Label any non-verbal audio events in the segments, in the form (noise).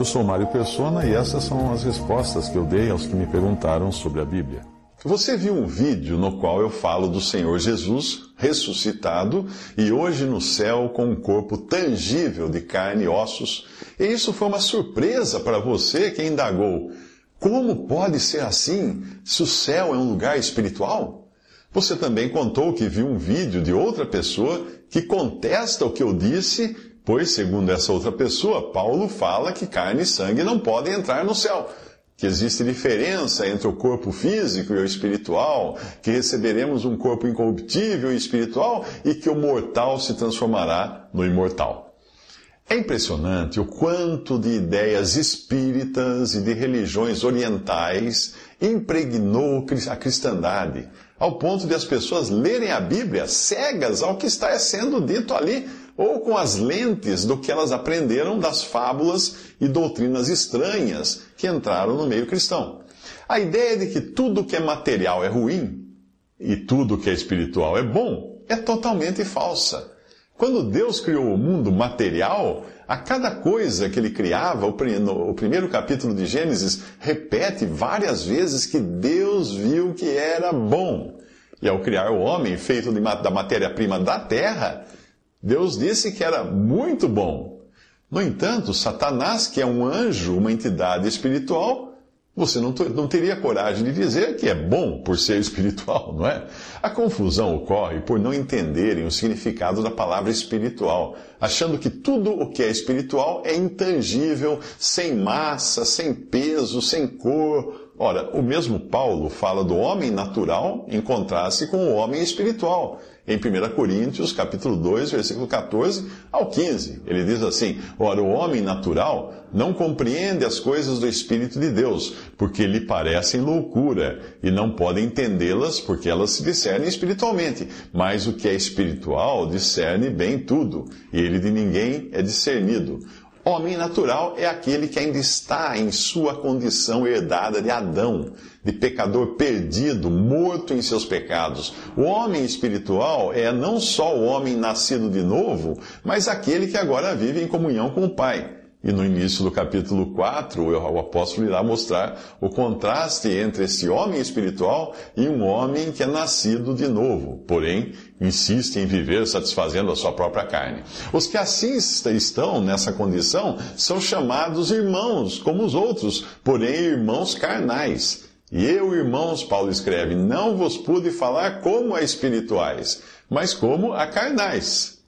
Eu sou Mário Persona e essas são as respostas que eu dei aos que me perguntaram sobre a Bíblia. Você viu um vídeo no qual eu falo do Senhor Jesus ressuscitado e hoje no céu com um corpo tangível de carne e ossos. E isso foi uma surpresa para você que indagou: como pode ser assim se o céu é um lugar espiritual? Você também contou que viu um vídeo de outra pessoa que contesta o que eu disse, pois, segundo essa outra pessoa, Paulo fala que carne e sangue não podem entrar no céu que existe diferença entre o corpo físico e o espiritual, que receberemos um corpo incorruptível e espiritual e que o mortal se transformará no imortal. É impressionante o quanto de ideias espíritas e de religiões orientais impregnou a cristandade, ao ponto de as pessoas lerem a Bíblia cegas ao que está sendo dito ali ou com as lentes do que elas aprenderam das fábulas e doutrinas estranhas que entraram no meio cristão. A ideia de que tudo que é material é ruim e tudo que é espiritual é bom é totalmente falsa. Quando Deus criou o mundo material, a cada coisa que ele criava, o primeiro capítulo de Gênesis repete várias vezes que Deus viu que era bom. E ao criar o homem feito da matéria-prima da terra, Deus disse que era muito bom. No entanto, Satanás, que é um anjo, uma entidade espiritual, você não, não, teria coragem de dizer que é bom por ser (laughs) espiritual, não é? A confusão ocorre por não entenderem o significado da palavra espiritual, achando que tudo o que é espiritual é intangível, sem massa, sem peso, sem cor. Ora, o mesmo Paulo fala do homem natural em contraste com o homem espiritual em 1 Coríntios, capítulo 2, versículo 14 ao 15. Ele diz assim: Ora, o homem natural não compreende as coisas do Espírito de Deus, porque lhe parecem loucura, e não pode entendê-las, porque elas se discernem espiritualmente. Mas o que é espiritual discerne bem tudo, e ele de ninguém é discernido. Homem natural é aquele que ainda está em sua condição herdada de Adão, de pecador perdido, morto em seus pecados. O homem espiritual é não só o homem nascido de novo, mas aquele que agora vive em comunhão com o Pai. E no início do capítulo 4, o apóstolo irá mostrar o contraste entre esse homem espiritual e um homem que é nascido de novo, porém insiste em viver satisfazendo a sua própria carne. Os que assim estão nessa condição são chamados irmãos, como os outros, porém irmãos carnais. E eu, irmãos, Paulo escreve, não vos pude falar como a espirituais, mas como a carnais.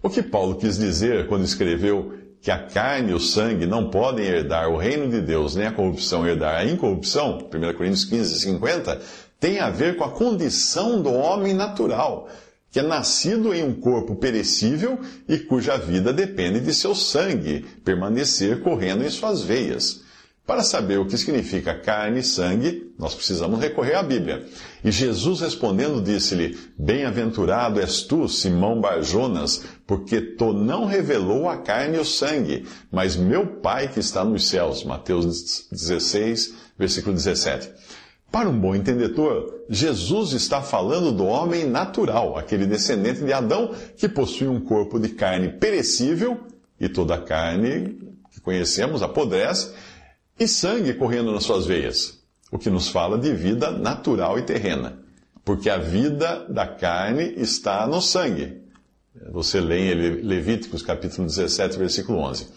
O que Paulo quis dizer quando escreveu que a carne e o sangue não podem herdar o reino de Deus, nem a corrupção herdar a incorrupção, 1 Coríntios 15, 50, tem a ver com a condição do homem natural, que é nascido em um corpo perecível e cuja vida depende de seu sangue permanecer correndo em suas veias. Para saber o que significa carne e sangue, nós precisamos recorrer à Bíblia. E Jesus respondendo disse-lhe: Bem-aventurado és tu, Simão Barjonas, porque tu não revelou a carne e o sangue, mas meu Pai que está nos céus. Mateus 16, versículo 17. Para um bom entendedor, Jesus está falando do homem natural, aquele descendente de Adão que possui um corpo de carne perecível, e toda a carne que conhecemos apodrece, e sangue correndo nas suas veias, o que nos fala de vida natural e terrena, porque a vida da carne está no sangue. Você lê em Levíticos capítulo 17, versículo 11.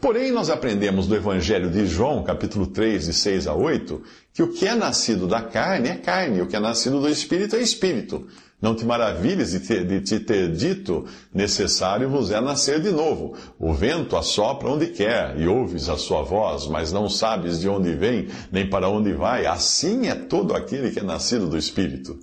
Porém, nós aprendemos do Evangelho de João, capítulo 3, de 6 a 8, que o que é nascido da carne é carne, o que é nascido do Espírito é Espírito. Não te maravilhes de, te, de te ter dito, necessário vos é nascer de novo. O vento assopra onde quer, e ouves a sua voz, mas não sabes de onde vem, nem para onde vai. Assim é todo aquele que é nascido do Espírito.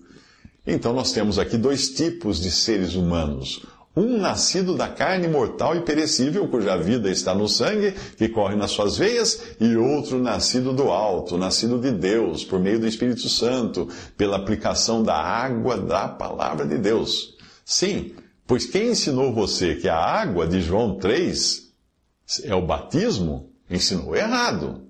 Então nós temos aqui dois tipos de seres humanos. Um nascido da carne mortal e perecível, cuja vida está no sangue, que corre nas suas veias, e outro nascido do alto, nascido de Deus, por meio do Espírito Santo, pela aplicação da água da palavra de Deus. Sim, pois quem ensinou você que a água de João 3 é o batismo, ensinou errado.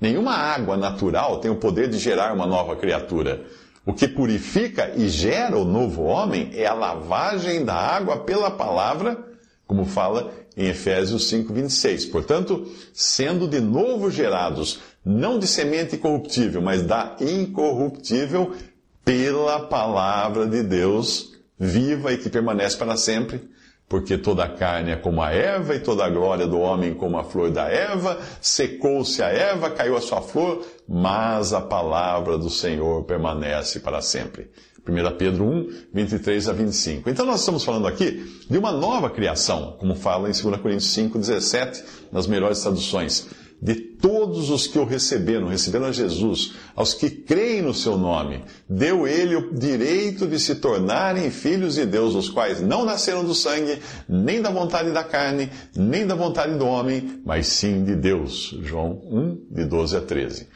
Nenhuma água natural tem o poder de gerar uma nova criatura. O que purifica e gera o novo homem é a lavagem da água pela palavra, como fala em Efésios 5:26. Portanto, sendo de novo gerados, não de semente corruptível, mas da incorruptível, pela palavra de Deus, viva e que permanece para sempre porque toda a carne é como a erva, e toda a glória do homem como a flor da erva. Secou-se a erva, caiu a sua flor, mas a palavra do Senhor permanece para sempre. 1 Pedro 1, 23 a 25. Então nós estamos falando aqui de uma nova criação, como fala em 2 Coríntios 5, 17, nas melhores traduções de todos os que o receberam, receberam a Jesus, aos que creem no seu nome, deu ele o direito de se tornarem filhos de Deus, os quais não nasceram do sangue, nem da vontade da carne, nem da vontade do homem, mas sim de Deus. João 1, de 12 a 13.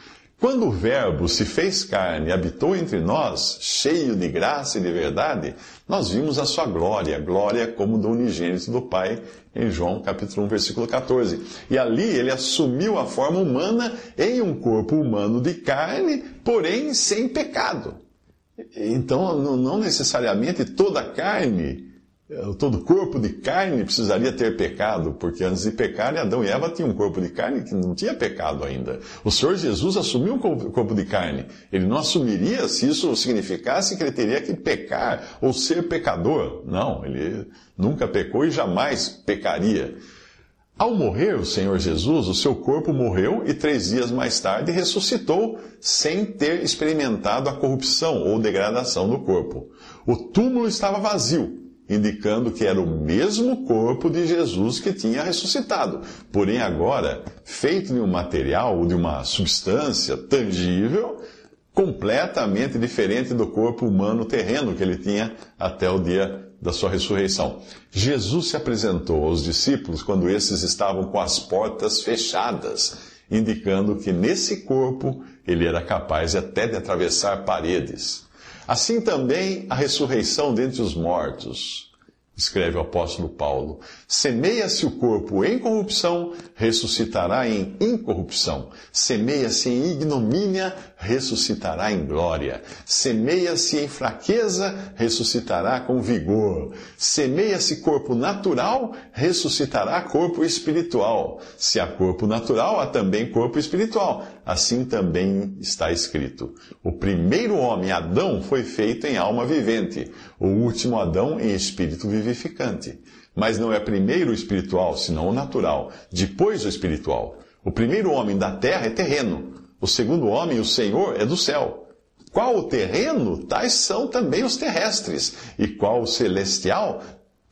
Quando o Verbo se fez carne e habitou entre nós, cheio de graça e de verdade, nós vimos a sua glória, glória como do unigênito do Pai, em João capítulo 1, versículo 14. E ali ele assumiu a forma humana em um corpo humano de carne, porém sem pecado. Então, não necessariamente toda carne todo corpo de carne precisaria ter pecado, porque antes de pecar, Adão e Eva tinham um corpo de carne que não tinha pecado ainda. O Senhor Jesus assumiu um corpo de carne. Ele não assumiria se isso significasse que ele teria que pecar ou ser pecador. Não, ele nunca pecou e jamais pecaria. Ao morrer o Senhor Jesus, o seu corpo morreu e três dias mais tarde ressuscitou, sem ter experimentado a corrupção ou degradação do corpo. O túmulo estava vazio indicando que era o mesmo corpo de Jesus que tinha ressuscitado, porém agora feito de um material ou de uma substância tangível, completamente diferente do corpo humano terreno que ele tinha até o dia da sua ressurreição. Jesus se apresentou aos discípulos quando esses estavam com as portas fechadas, indicando que nesse corpo ele era capaz até de atravessar paredes. Assim também a ressurreição dentre os mortos, escreve o apóstolo Paulo. Semeia-se o corpo em corrupção, ressuscitará em incorrupção. Semeia-se em ignomínia, ressuscitará em glória. Semeia-se em fraqueza, ressuscitará com vigor. Semeia-se corpo natural, ressuscitará corpo espiritual. Se há corpo natural, há também corpo espiritual. Assim também está escrito: O primeiro homem, Adão, foi feito em alma vivente, o último Adão em espírito vivificante. Mas não é primeiro o espiritual, senão o natural, depois o espiritual. O primeiro homem da terra é terreno, o segundo homem, o Senhor, é do céu. Qual o terreno, tais são também os terrestres, e qual o celestial,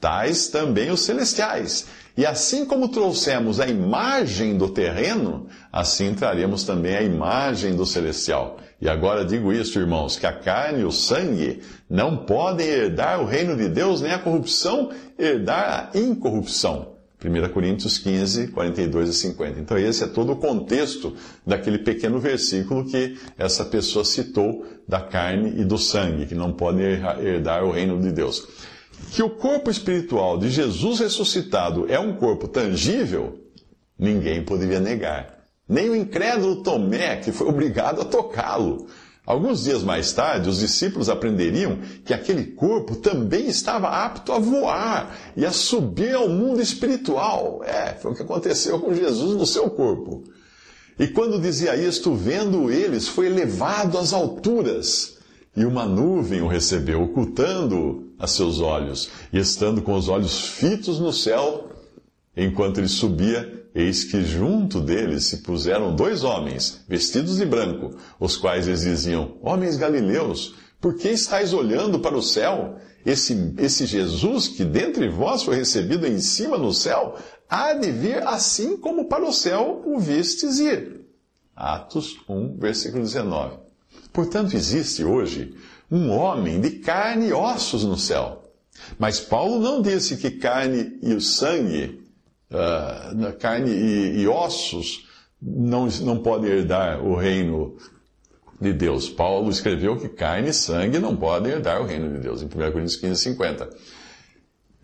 tais também os celestiais. E assim como trouxemos a imagem do terreno, assim traremos também a imagem do celestial. E agora digo isso, irmãos, que a carne e o sangue não podem herdar o reino de Deus, nem a corrupção herdar a incorrupção. 1 Coríntios 15, 42 e 50. Então, esse é todo o contexto daquele pequeno versículo que essa pessoa citou da carne e do sangue, que não podem herdar o reino de Deus. Que o corpo espiritual de Jesus ressuscitado é um corpo tangível, ninguém poderia negar. Nem o incrédulo Tomé, que foi obrigado a tocá-lo. Alguns dias mais tarde, os discípulos aprenderiam que aquele corpo também estava apto a voar e a subir ao mundo espiritual. É, foi o que aconteceu com Jesus no seu corpo. E quando dizia isto, vendo eles, foi elevado às alturas e uma nuvem o recebeu, ocultando a seus olhos, e estando com os olhos fitos no céu, enquanto ele subia, eis que junto deles se puseram dois homens, vestidos de branco, os quais eles diziam: Homens galileus, por que estáis olhando para o céu? Esse, esse Jesus que dentre vós foi recebido em cima no céu, há de vir assim como para o céu o vistes ir. Atos 1, versículo 19. Portanto, existe hoje um homem de carne e ossos no céu. Mas Paulo não disse que carne e o sangue, uh, carne e, e ossos, não, não podem herdar o reino de Deus. Paulo escreveu que carne e sangue não podem herdar o reino de Deus, em 1 Coríntios 15, 50.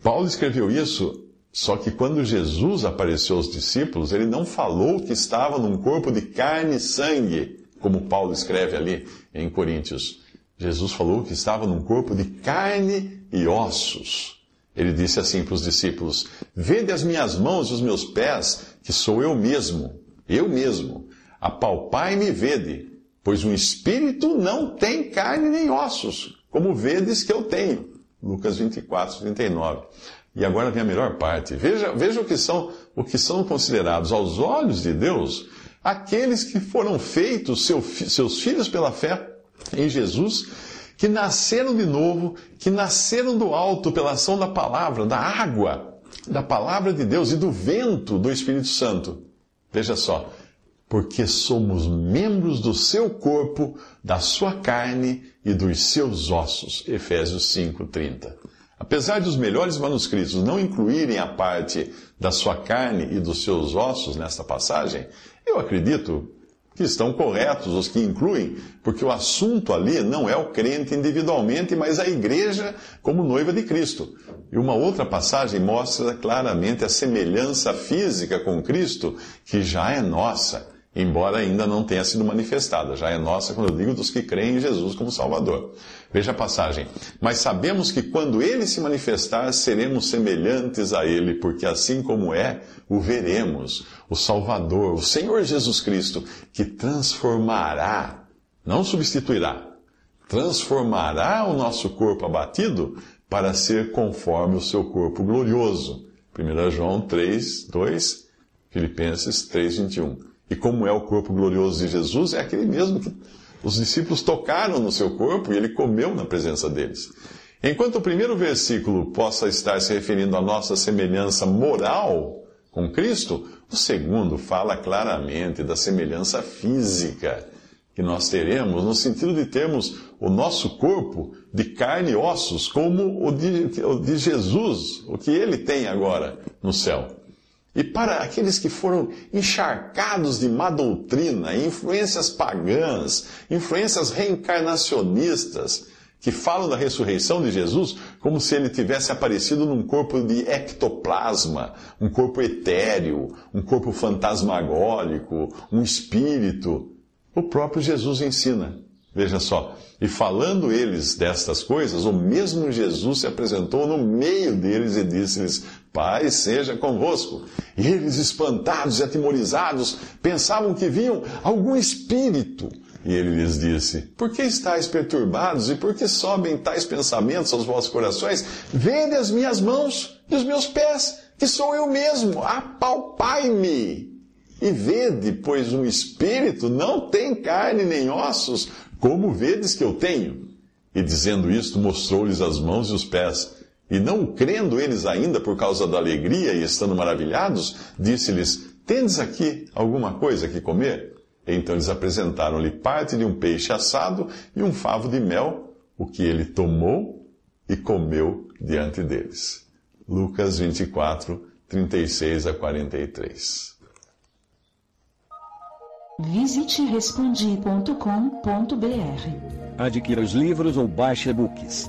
Paulo escreveu isso, só que quando Jesus apareceu aos discípulos, ele não falou que estava num corpo de carne e sangue, como Paulo escreve ali em Coríntios. Jesus falou que estava num corpo de carne e ossos. Ele disse assim para os discípulos: Vede as minhas mãos e os meus pés, que sou eu mesmo, eu mesmo. Apalpai-me e vede, pois um espírito não tem carne nem ossos, como vedes que eu tenho. Lucas 24, 39. E agora vem a melhor parte. Veja, veja o, que são, o que são considerados aos olhos de Deus aqueles que foram feitos seu, seus filhos pela fé em Jesus, que nasceram de novo, que nasceram do alto pela ação da palavra, da água, da palavra de Deus e do vento do Espírito Santo. Veja só, porque somos membros do seu corpo, da sua carne e dos seus ossos. Efésios 5:30. Apesar dos melhores manuscritos não incluírem a parte da sua carne e dos seus ossos nesta passagem, eu acredito que estão corretos os que incluem, porque o assunto ali não é o crente individualmente, mas a igreja como noiva de Cristo. E uma outra passagem mostra claramente a semelhança física com Cristo, que já é nossa embora ainda não tenha sido manifestada. Já é nossa quando eu digo dos que creem em Jesus como Salvador. Veja a passagem. Mas sabemos que quando ele se manifestar, seremos semelhantes a ele, porque assim como é, o veremos, o Salvador, o Senhor Jesus Cristo, que transformará, não substituirá, transformará o nosso corpo abatido para ser conforme o seu corpo glorioso. 1 João 3, 2, Filipenses 3, 21. E como é o corpo glorioso de Jesus, é aquele mesmo que os discípulos tocaram no seu corpo e ele comeu na presença deles. Enquanto o primeiro versículo possa estar se referindo à nossa semelhança moral com Cristo, o segundo fala claramente da semelhança física que nós teremos, no sentido de termos o nosso corpo de carne e ossos, como o de, o de Jesus, o que ele tem agora no céu. E para aqueles que foram encharcados de má doutrina, influências pagãs, influências reencarnacionistas, que falam da ressurreição de Jesus como se ele tivesse aparecido num corpo de ectoplasma, um corpo etéreo, um corpo fantasmagórico, um espírito. O próprio Jesus ensina. Veja só. E falando eles destas coisas, o mesmo Jesus se apresentou no meio deles e disse-lhes: Pai seja convosco. E eles, espantados e atemorizados, pensavam que viam algum espírito. E ele lhes disse: Por que estáis perturbados e por que sobem tais pensamentos aos vossos corações? Vede as minhas mãos e os meus pés, que sou eu mesmo. Apalpai-me. E vede, pois um espírito não tem carne nem ossos, como vedes que eu tenho. E dizendo isto, mostrou-lhes as mãos e os pés. E não crendo eles ainda por causa da alegria e estando maravilhados, disse-lhes: Tendes aqui alguma coisa que comer? Então eles apresentaram-lhe parte de um peixe assado e um favo de mel, o que ele tomou e comeu diante deles. Lucas 24, 36 a 43. Visite respondi.com.br. Adquira os livros ou baixe e-books.